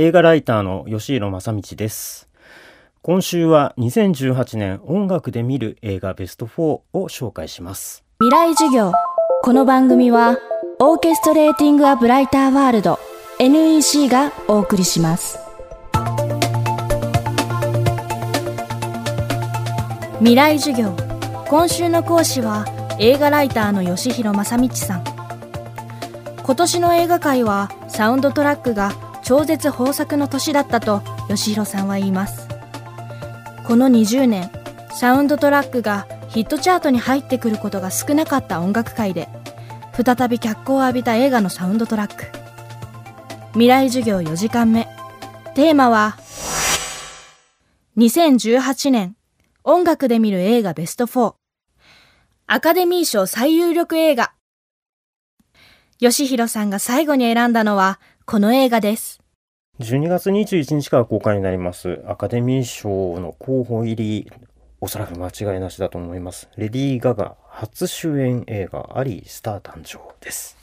映画ライターの吉弘正道です。今週は2018年音楽で見る映画ベスト4を紹介します。未来授業。この番組はオーケストレーティングアブライターワールド NEC がお送りします。未来授業。今週の講師は映画ライターの吉弘正道さん。今年の映画界はサウンドトラックが超絶豊作の年だったと吉弘さんは言います。この20年サウンドトラックがヒットチャートに入ってくることが少なかった音楽界で再び脚光を浴びた映画のサウンドトラック。未来授業4時間目。テーマは2018年音楽で見る映画ベスト4アカデミー賞最有力映画。吉弘さんが最後に選んだのはこの映画です。12月21日から公開になりますアカデミー賞の候補入りおそらく間違いなしだと思います。レディー・ガガ初主演映画アリースター誕生です。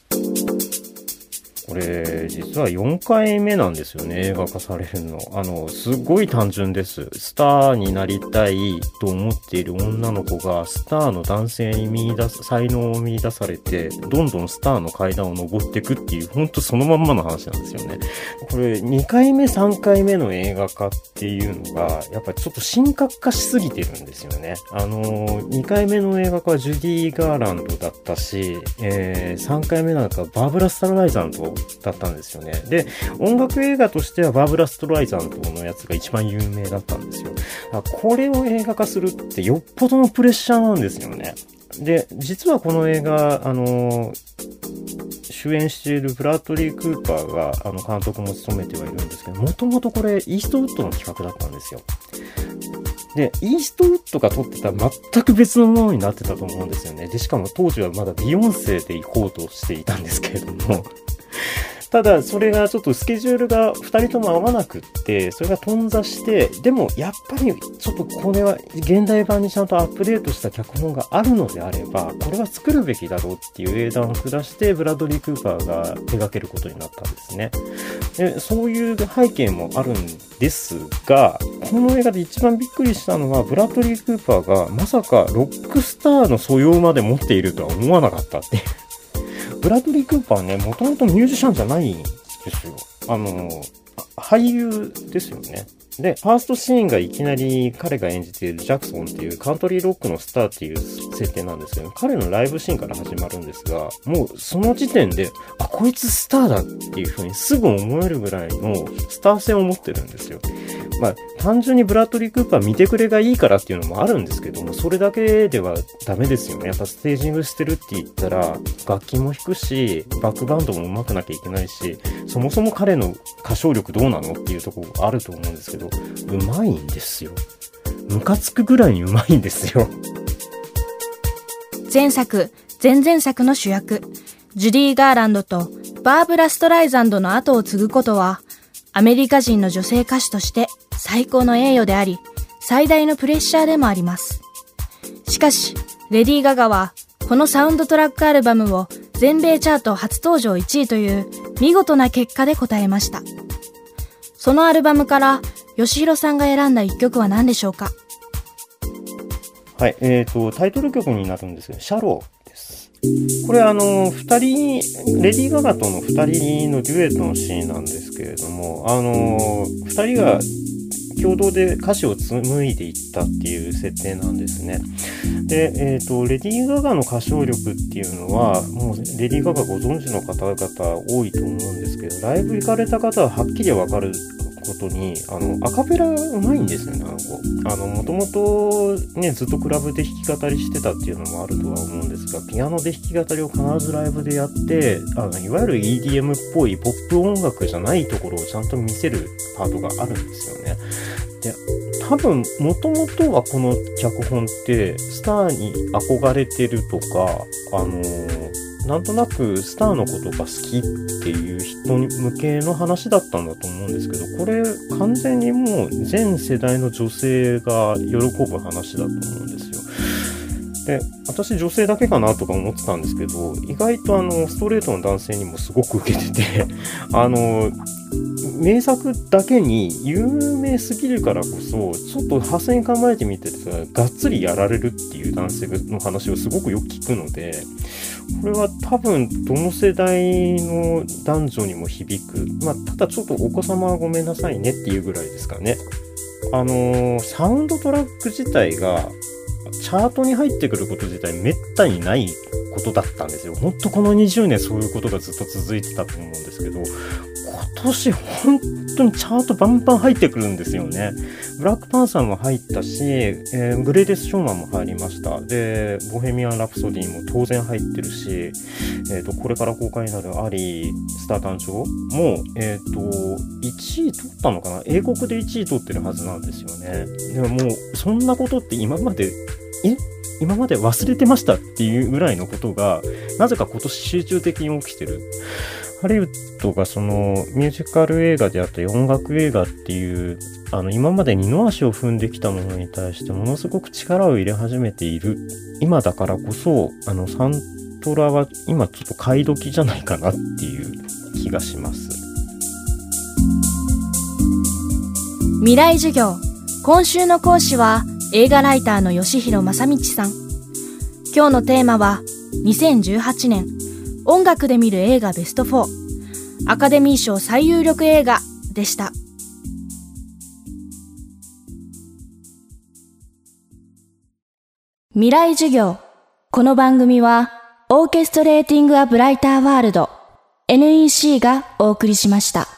これ、実は4回目なんですよね、映画化されるの。あの、すごい単純です。スターになりたいと思っている女の子が、スターの男性に見出す、才能を見出されて、どんどんスターの階段を登っていくっていう、ほんとそのまんまの話なんですよね。これ、2回目、3回目の映画化っていうのが、やっぱりちょっと神格化しすぎてるんですよね。あの、2回目の映画化はジュディ・ガーランドだったし、えー、3回目なんかバーブラ・スタルライザンとだったんですよね。で、音楽映画としてはバーブラ・ストライザントのやつが一番有名だったんですよ。これを映画化するってよっぽどのプレッシャーなんですよね。で、実はこの映画、あの主演しているブラッドリー・クーパーがあの監督も務めてはいるんですけど、もともとこれイーストウッドの企画だったんですよ。で、イーストウッドが撮ってた全く別のものになってたと思うんですよね。で、しかも当時はまだビヨンセで行こうとしていたんですけれどもただ、それがちょっとスケジュールが2人とも合わなくって、それが頓挫して、でもやっぱりちょっとこれは現代版にちゃんとアップデートした脚本があるのであれば、これは作るべきだろうっていう英断を下して、ブラッドリー・クーパーが描けることになったんですね。でそういう背景もあるんですが、この映画で一番びっくりしたのは、ブラッドリー・クーパーがまさかロックスターの素養まで持っているとは思わなかったっていう。ブラッドリー・クーパーね、もともとミュージシャンじゃないんですよ。あの、俳優ですよね。で、ファーストシーンがいきなり彼が演じているジャクソンっていうカントリーロックのスターっていう設定なんですけど、彼のライブシーンから始まるんですが、もうその時点で、あ、こいつスターだっていう風にすぐ思えるぐらいのスター性を持ってるんですよ。まあ、単純にブラッドリー・クーパー見てくれがいいからっていうのもあるんですけども、それだけではダメですよね。やっぱステージングしてるって言ったら、楽器も弾くし、バックバンドも上手くなきゃいけないし、そもそも彼の歌唱力どうなのっていうところあると思うんですけど、うまいんですよ。ムカつくぐらいにうまいんですよ。前作、前々作の主役、ジュディ・ガーランドとバーブラ・ストライザンドの後を継ぐことは、アメリカ人の女性歌手として最高の栄誉であり、最大のプレッシャーでもあります。しかし、レディー・ガガは、このサウンドトラックアルバムを全米チャート初登場1位という見事な結果で答えました。そのアルバムから吉弘さんが選んだ一曲は何でしょうか？はい、えっ、ー、と、タイトル曲になるんですけど、シャローです。これあの、二人、レディー・ガガとの二人のデュエットのシーンなんですけれども、あの、二人が共同で歌詞を紡いでいったっていう設定なんですね。で、えっ、ー、と、レディー・ガガの歌唱力っていうのは、もうレディー・ガガご存知の方々多いと思うんですけど、ライブ行かれた方ははっきりわかることに、あの、アカペラうまいんですよね、あの子。あの、もともとね、ずっとクラブで弾き語りしてたっていうのもあるとは思うんですが、ピアノで弾き語りを必ずライブでやって、あの、いわゆる EDM っぽいポップ音楽じゃないところをちゃんと見せるパートがあるんですよね。で、多分、もともとはこの脚本って、スターに憧れてるとか、あのーなんとなくスターのことが好きっていう人向けの話だったんだと思うんですけど、これ完全にもう全世代の女性が喜ぶ話だと思うんですよ。で、私女性だけかなとか思ってたんですけど、意外とあの、ストレートの男性にもすごく受けてて、あの、名作だけに有名すぎるからこそちょっと派生考えてみてさがっつりやられるっていう男性の話をすごくよく聞くのでこれは多分どの世代の男女にも響くまあただちょっとお子様はごめんなさいねっていうぐらいですかねあのー、サウンドトラック自体がチャートに入ってくること自体めったにないことだったんですよ。ほんとこの20年そういうことがずっと続いてたと思うんですけど、今年本当にチャートバンバン入ってくるんですよね。ブラックパンサーも入ったし、えー、グレイデス・ショーマンも入りました。で、ボヘミアン・ラプソディも当然入ってるし、えっ、ー、と、これから公開になるアリー・スター誕生も、えっ、ー、と、1位取ったのかな？英国で1位取ってるはずなんですよね。でももう、そんなことって今まで、え？今まで忘れてましたっていうぐらいのことが、なぜか今年集中的に起きてる。ハリウッドがそのミュージカル映画であったり音楽映画っていうあの今まで二の足を踏んできたものに対してものすごく力を入れ始めている。今だからこそあのサントラは今ちょっと買い時じゃないかなっていう気がします。未来授業。今週の講師は映画ライターの吉弘正道さん。今日のテーマは2018年。音楽で見る映画ベスト4アカデミー賞最有力映画でした。未来授業。この番組はオーケストレーティング・ア・ブライター・ワールド NEC がお送りしました。